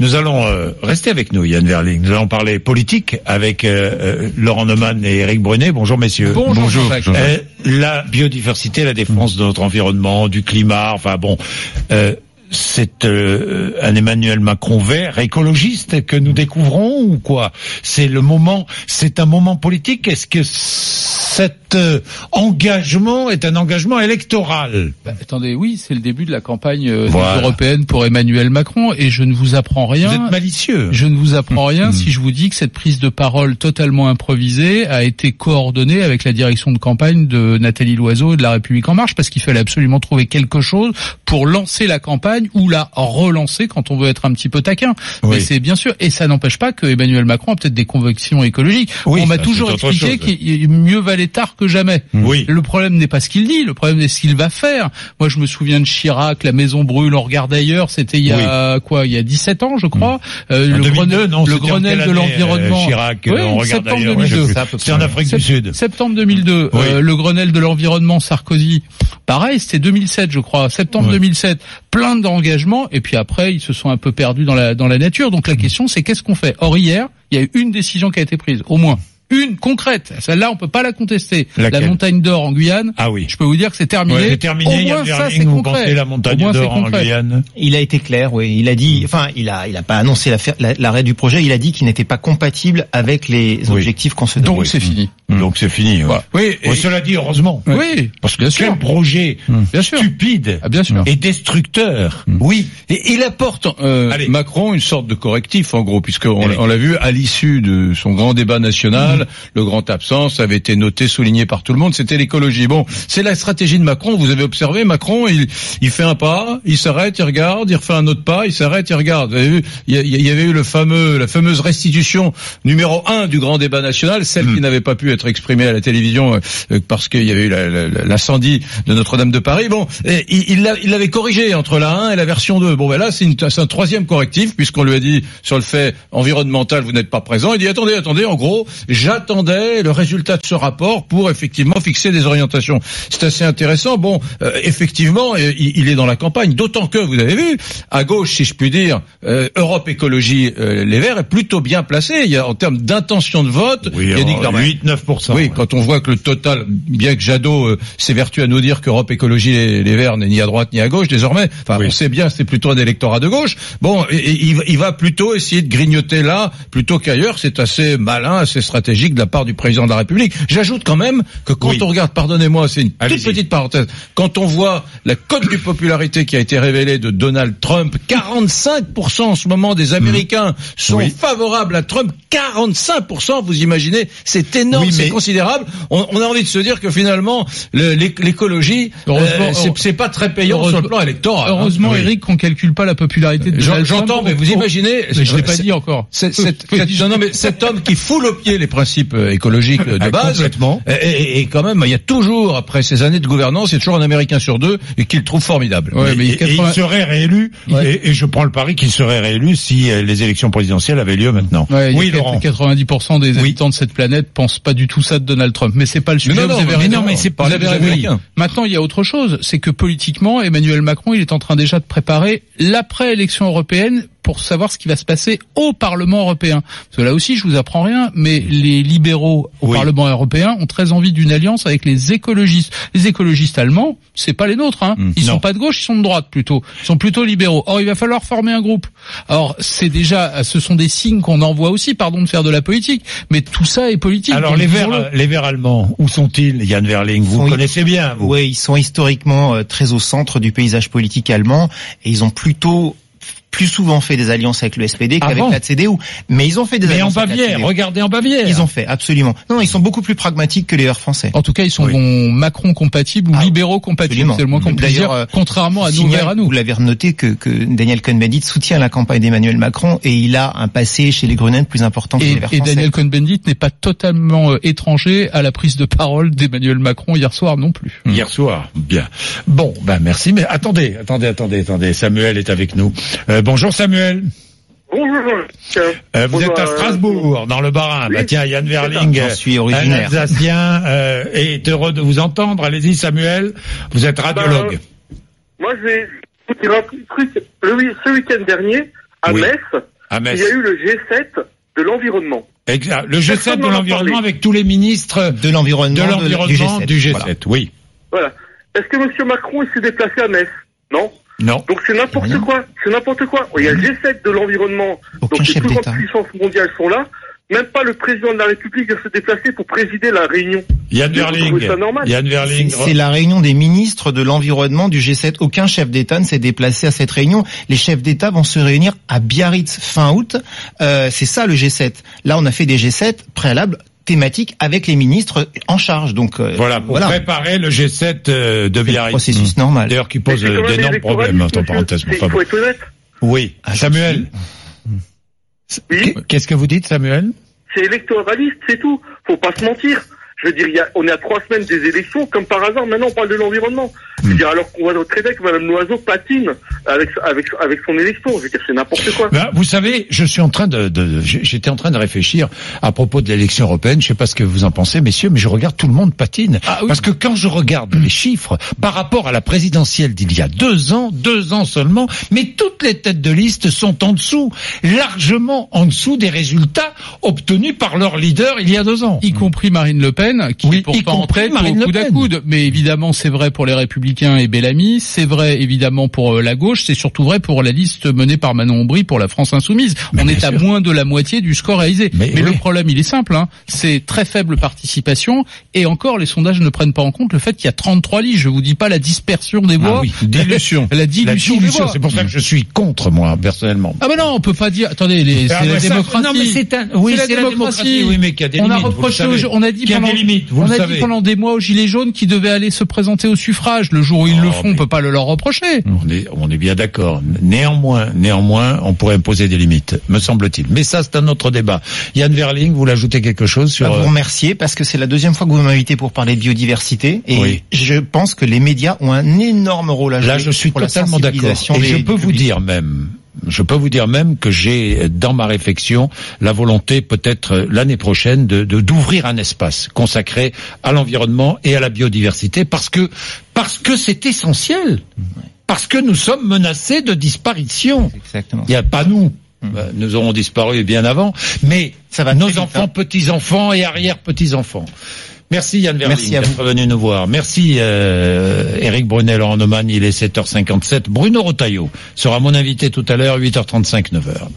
Nous allons euh, rester avec nous, Yann Verling. Nous allons parler politique avec euh, euh, Laurent Neumann et Eric Brunet. Bonjour messieurs. Bonjour. Euh, la biodiversité, la défense de notre environnement, du climat, enfin bon. Euh, c'est euh, un Emmanuel Macron vert, écologiste que nous découvrons ou quoi? C'est le moment, c'est un moment politique? Est-ce que cet euh, engagement est un engagement électoral? Bah, attendez, oui, c'est le début de la campagne euh, Voilà. européenne pour Emmanuel Macron et je ne vous apprends Vous rien. êtes malicieux. Je ne vous apprends rien Mm. si je vous dis que cette prise de parole totalement improvisée a été coordonnée avec la direction de campagne de Nathalie Loiseau et de La République En Marche parce qu'il fallait absolument trouver quelque chose pour lancer la campagne ou la relancer quand on veut être un petit peu taquin. Oui. Mais c'est bien sûr, et ça n'empêche pas que Emmanuel Macron a peut-être des convictions écologiques. Oui, on m'a toujours expliqué qu'il mieux valait tard que jamais. Oui. Le problème n'est pas ce qu'il dit, le problème est ce qu'il va faire. Moi, je me souviens de Chirac, la maison brûle, on regarde ailleurs, c'était il y a quoi, il y a 17 ans, je crois. Euh, En le 2002, Grenelle, non, le Grenelle de l'environnement. euh, Chirac, Oui, on regarde septembre ailleurs, ouais, 2002. je sais. C'est en Afrique du Sud. Septembre 2002, Oui. euh, le Grenelle de l'environnement Sarkozy. Pareil, c'était 2007, je crois, septembre Ouais. 2007. Plein d'engagements et puis après, ils se sont un peu perdus dans la dans la nature. Donc la question, c'est qu'est-ce qu'on fait? Or hier, il y a eu une décision qui a été prise, au moins une concrète. Celle-là, on peut pas la contester. Laquelle? la montagne d'or en Guyane. Ah oui. Je peux vous dire que c'est terminé. Ouais, c'est terminé, Au moins ça, Verling, c'est vous concret. la Au montagne moins, c'est d'or en. Guyane Il a été clair, oui. Il a dit, enfin, il a, il a pas annoncé la- l'arrêt du projet. Il a dit qu'il n'était pas compatible avec les Oui. objectifs qu'on se donne. Donc c'est fini. Donc c'est fini. Voilà. Oui, Et- cela dit, heureusement. Oui, Parce que bien quel sûr. projet Bien sûr. stupide Ah, bien sûr. et destructeur. Oui. Et il apporte euh. Macron une sorte de correctif en gros, puisqu'on Allez. on l'a vu à l'issue de son grand débat national, le grand absent, ça avait été noté, souligné par tout le monde, c'était l'écologie. Bon, c'est la stratégie de Macron. Vous avez observé, Macron, il, il fait un pas, il s'arrête, il regarde, il refait un autre pas, il s'arrête, il regarde. Vous avez vu, il y, y avait eu le fameux, la fameuse restitution numéro un du grand débat national, celle qui n'avait pas pu être exprimé à la télévision euh, euh, parce qu'il y avait eu l'incendie de Notre-Dame de Paris. Bon, et il l'avait corrigé entre la 1 et la version 2. Bon, ben là, c'est un troisième correctif puisqu'on lui a dit sur le fait environnemental, vous n'êtes pas présent. Il dit attendez, attendez, en gros, j'attendais le résultat de ce rapport pour effectivement fixer des orientations. C'est assez intéressant. Bon, euh, effectivement, euh, il, est dans la campagne, d'autant que vous avez vu à gauche, si je puis dire, euh, Europe Écologie Les Verts est plutôt bien placé. Il y a en termes d'intention de vote, il 8-9 oui, quand on voit que le total, bien que Jadot euh, s'évertue à nous dire qu'Europe Écologie Les, Verts n'est ni à droite ni à gauche désormais, enfin on sait bien c'est plutôt un électorat de gauche. Bon, il, va plutôt essayer de grignoter là plutôt qu'ailleurs. C'est assez malin, assez stratégique de la part du président de la République. J'ajoute quand même que quand on regarde, pardonnez-moi, c'est une toute petite parenthèse, quand on voit la cote du popularité qui a été révélée de Donald Trump, 45% en ce moment des Américains sont favorables à Trump, 45%, vous imaginez, c'est énorme c'est considérable. On, on a envie de se dire que finalement, le- l'é- l'écologie, euh, c'est- pas très payant sur le plan électoral. hein. Heureusement, Oui. Eric, qu'on calcule pas la popularité de J'entends, mais vous pour- imaginez, Mais je l'ai pas dit encore. cet- non, non, mais cet homme qui foule au pied les principes euh, écologiques de Ah, base, complètement. Et, et- et quand même, il y a toujours, après ces années de gouvernance, il y a toujours un Américain sur deux et qu'il trouve formidable. Ouais, mais et, et 80 il serait réélu, Ouais. et, et je prends le pari qu'il serait réélu si euh, les élections présidentielles avaient lieu maintenant. Ouais, oui, Laurent. 90% des habitants de cette planète pensent pas du tout ça de Donald Trump. Mais c'est pas le sujet. non, non, vous avez mais raison. non, mais c'est pas Vous avez raison. Maintenant, il y a autre chose. C'est que politiquement, Emmanuel Macron, il est en train déjà de préparer l'après-élection européenne pour savoir ce qui va se passer au Parlement européen. Parce que là aussi, je vous apprends rien, mais les libéraux au Oui. Parlement européen ont très envie d'une alliance avec les écologistes. Les écologistes allemands, c'est pas les nôtres. Hein. Mmh, Ils non. sont pas de gauche, ils sont de droite plutôt. Ils sont plutôt libéraux. Or, il va falloir former un groupe. Or, c'est déjà, ce sont des signes qu'on envoie aussi, pardon de faire de la politique, mais tout ça est politique. Alors les. Verts, les Verts allemands, où sont-ils, Yann Verling? Vous Sont- connaissez bien, vous. Oui, ils sont historiquement euh, très au centre du paysage politique allemand et ils ont plutôt plus souvent fait des alliances avec le SPD Ah qu'avec bon la CDU. Mais ils ont fait des Mais en alliances avec la Bavière, regardez en Bavière. Ils ont fait, absolument. Non, ils sont beaucoup plus pragmatiques que les Verts français. En tout cas, ils sont Oui. Macron compatibles ou Ah, libéraux compatibles. absolument. C'est le moins qu'on puisse dire, euh, contrairement à nous, Signale, vers à nous. Vous l'avez noté que, que Daniel Cohn-Bendit soutient la campagne d'Emmanuel Macron et il a un passé chez les Grenades plus important que Et, les Verts et français. Daniel Cohn-Bendit n'est pas totalement euh, étranger à la prise de parole d'Emmanuel Macron hier soir non plus. Hier soir, bien. Bon, ben merci, mais attendez, attendez, attendez, attendez. Samuel est avec nous. Euh, bonjour Samuel. Bonjour. Euh, vous Bonjour, êtes à euh, Strasbourg, dans le Bas-Rhin. oui, bah tiens, Yann Verling, euh, suis un originaire. Alsacien, euh, est heureux de vous entendre. Allez-y Samuel, vous êtes radiologue. Moi, je vais vous dire un truc. Le, ce week-end dernier, À Oui. Metz, À il y a eu le G7 de l'environnement. Exact. Le G7 Personne de l'environnement avec tous les ministres De l'environnement de de- l'environnement du G7. Voilà. Oui. Voilà. Est-ce que M. Macron s'est déplacé à Metz? Non? Non. Donc c'est n'importe quoi. C'est n'importe quoi. Il y a le G7 de l'environnement. Aucun Donc les chef plus grandes d'État. puissances mondiales sont là. Même pas le président de la République va se déplacer pour présider la réunion. Yann Verling. Yann c'est la réunion des ministres de l'environnement du G7. Aucun chef d'État ne s'est déplacé à cette réunion. Les chefs d'État vont se réunir à Biarritz fin août. Euh, c'est ça le G7. Là, on a fait des G7 préalables thématiques avec les ministres en charge. Donc euh, Voilà, pour voilà. préparer le G7 euh, de Biarritz. processus normal. D'ailleurs, qui pose euh, d'énormes problèmes, entre monsieur. parenthèses. Il faut être honnête. Oui. Ah, Samuel. Oui, Qu'est-ce que vous dites, Samuel? C'est électoraliste, c'est tout. Faut pas se mentir. Je veux dire, il y a, on est à trois semaines des élections, comme par hasard, maintenant on parle de l'environnement. Je veux dire, alors qu'on voit très bien que Mme Loiseau patine avec, avec, avec son élection. Je veux dire, c'est n'importe quoi. Ben, vous savez, je suis en train de, de- j'étais en train de réfléchir à propos de l'élection européenne. Je sais pas ce que vous en pensez, messieurs, mais je regarde tout le monde patine. Ah oui. Parce que quand je regarde les chiffres par rapport à la présidentielle d'il y a deux ans, deux ans seulement, mais toutes les têtes de liste sont en dessous, largement en dessous des résultats obtenus par leur leader il y a deux ans. y compris Marine Le Pen, qui Oui, est y pourtant au à Pen. coude. Mais évidemment, c'est vrai pour les Républicains et Bellamy, c'est vrai évidemment pour euh, la gauche, c'est surtout vrai pour la liste menée par Manon Aubry pour la France Insoumise. Mais On est à sûr. moins de la moitié du score réalisé. Mais Mais, oui. le problème, il est simple, hein, c'est très faible participation, et encore, les sondages ne prennent pas en compte le fait qu'il y a 33 listes. Je vous dis pas la dispersion des voix. Ah oui, dilution. La La dilution, des dilution, c'est pour ça que je suis contre moi personnellement. Ah ben non, on peut pas dire. Attendez, les- Ah, c'est la ça- démocratie. non, mais c'est un, oui, C'est la la démocratie. Oui, mais qu'il y a des on limites. a vous le reproché, savez. on a dit a pendant, des limites, vous on a dit pendant des mois aux gilets jaunes qui devaient aller se présenter au suffrage. Le jour où ils Oh, le font, mais- on peut pas le leur reprocher. On est, on est bien d'accord. Néanmoins, néanmoins, on pourrait imposer des limites, me semble-t-il. Mais ça, c'est un autre débat. Yann Verling, vous voulez ajouter quelque chose sur Bah, vous euh, remercier parce que c'est la deuxième fois que vous m'invitez pour parler de biodiversité et Oui. je pense que les médias ont un énorme rôle à jouer Là, je suis pour totalement d'accord. Et des- je peux vous public. dire même, je peux vous dire même que j'ai dans ma réflexion la volonté, peut-être euh, l'année prochaine, de d'ouvrir un espace consacré à l'environnement et à la biodiversité, parce que parce que c'est essentiel, parce que nous sommes menacés de disparition. Exactement. Il n'y a pas nous. Euh, Nous aurons disparu bien avant, mais Ça va nos enfants, hein. petits-enfants et arrière-petits-enfants. Merci Yann Verling d'être venu nous voir. Merci euh, Eric Brunel en Oman, il est 7h57. Bruno Rotaillot sera mon invité tout à l'heure, 8h35, 9h.